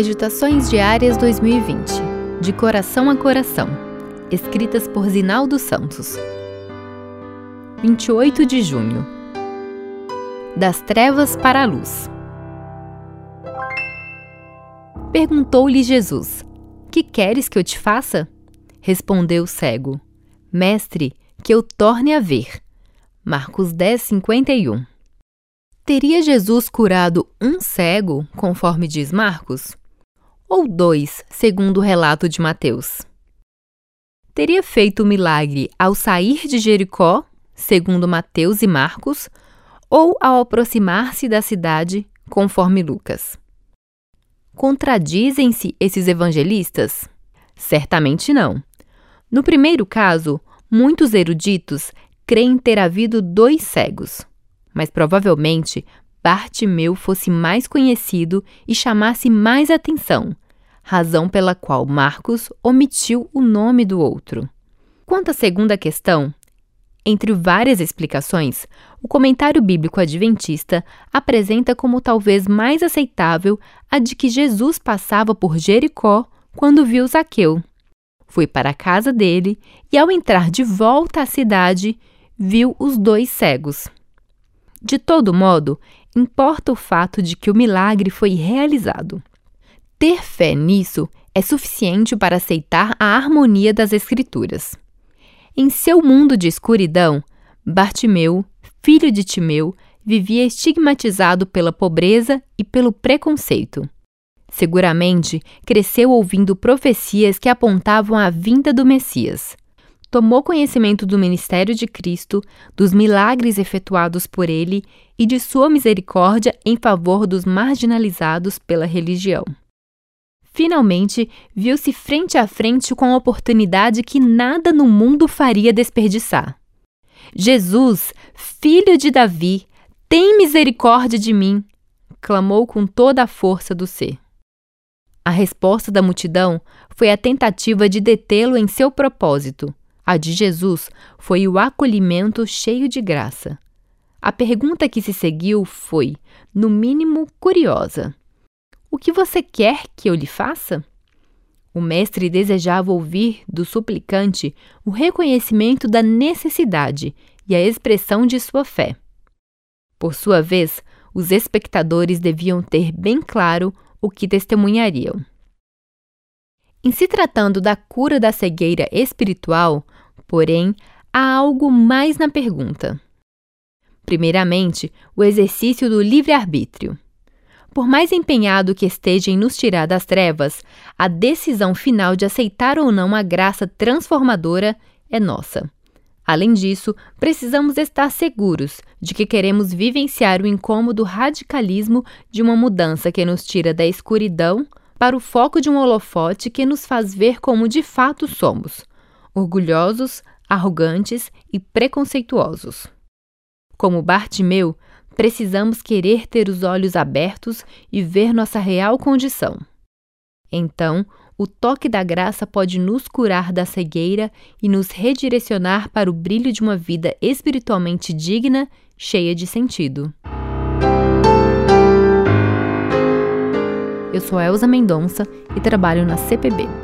Meditações Diárias 2020 De Coração a Coração Escritas por Zinaldo Santos 28 de junho Das Trevas para a Luz Perguntou-lhe Jesus: Que queres que eu te faça? Respondeu o cego: Mestre, que eu torne a ver. Marcos 10, 51 Teria Jesus curado um cego, conforme diz Marcos? Ou dois, segundo o relato de Mateus? Teria feito o milagre ao sair de Jericó, segundo Mateus e Marcos, ou ao aproximar-se da cidade, conforme Lucas? Contradizem-se esses evangelistas? Certamente não. No primeiro caso, muitos eruditos creem ter havido dois cegos mas provavelmente Bartimeu fosse mais conhecido e chamasse mais atenção, razão pela qual Marcos omitiu o nome do outro. Quanto à segunda questão, entre várias explicações, o comentário bíblico adventista apresenta como talvez mais aceitável a de que Jesus passava por Jericó quando viu Zaqueu. Foi para a casa dele e, ao entrar de volta à cidade, viu os dois cegos. De todo modo, importa o fato de que o milagre foi realizado. Ter fé nisso é suficiente para aceitar a harmonia das Escrituras. Em seu mundo de escuridão, Bartimeu, filho de Timeu, vivia estigmatizado pela pobreza e pelo preconceito. Seguramente cresceu ouvindo profecias que apontavam a vinda do Messias tomou conhecimento do ministério de Cristo, dos milagres efetuados por ele e de sua misericórdia em favor dos marginalizados pela religião. Finalmente, viu-se frente a frente com a oportunidade que nada no mundo faria desperdiçar. Jesus, filho de Davi, tem misericórdia de mim! clamou com toda a força do ser. A resposta da multidão foi a tentativa de detê-lo em seu propósito, a de Jesus foi o acolhimento cheio de graça. A pergunta que se seguiu foi, no mínimo, curiosa: O que você quer que eu lhe faça? O mestre desejava ouvir do suplicante o reconhecimento da necessidade e a expressão de sua fé. Por sua vez, os espectadores deviam ter bem claro o que testemunhariam. Em se tratando da cura da cegueira espiritual, porém, há algo mais na pergunta. Primeiramente, o exercício do livre-arbítrio. Por mais empenhado que esteja em nos tirar das trevas, a decisão final de aceitar ou não a graça transformadora é nossa. Além disso, precisamos estar seguros de que queremos vivenciar o incômodo radicalismo de uma mudança que nos tira da escuridão para o foco de um holofote que nos faz ver como de fato somos, orgulhosos, arrogantes e preconceituosos. Como Bartimeu, precisamos querer ter os olhos abertos e ver nossa real condição. Então, o toque da graça pode nos curar da cegueira e nos redirecionar para o brilho de uma vida espiritualmente digna, cheia de sentido. Eu sou Elza Mendonça e trabalho na CPB.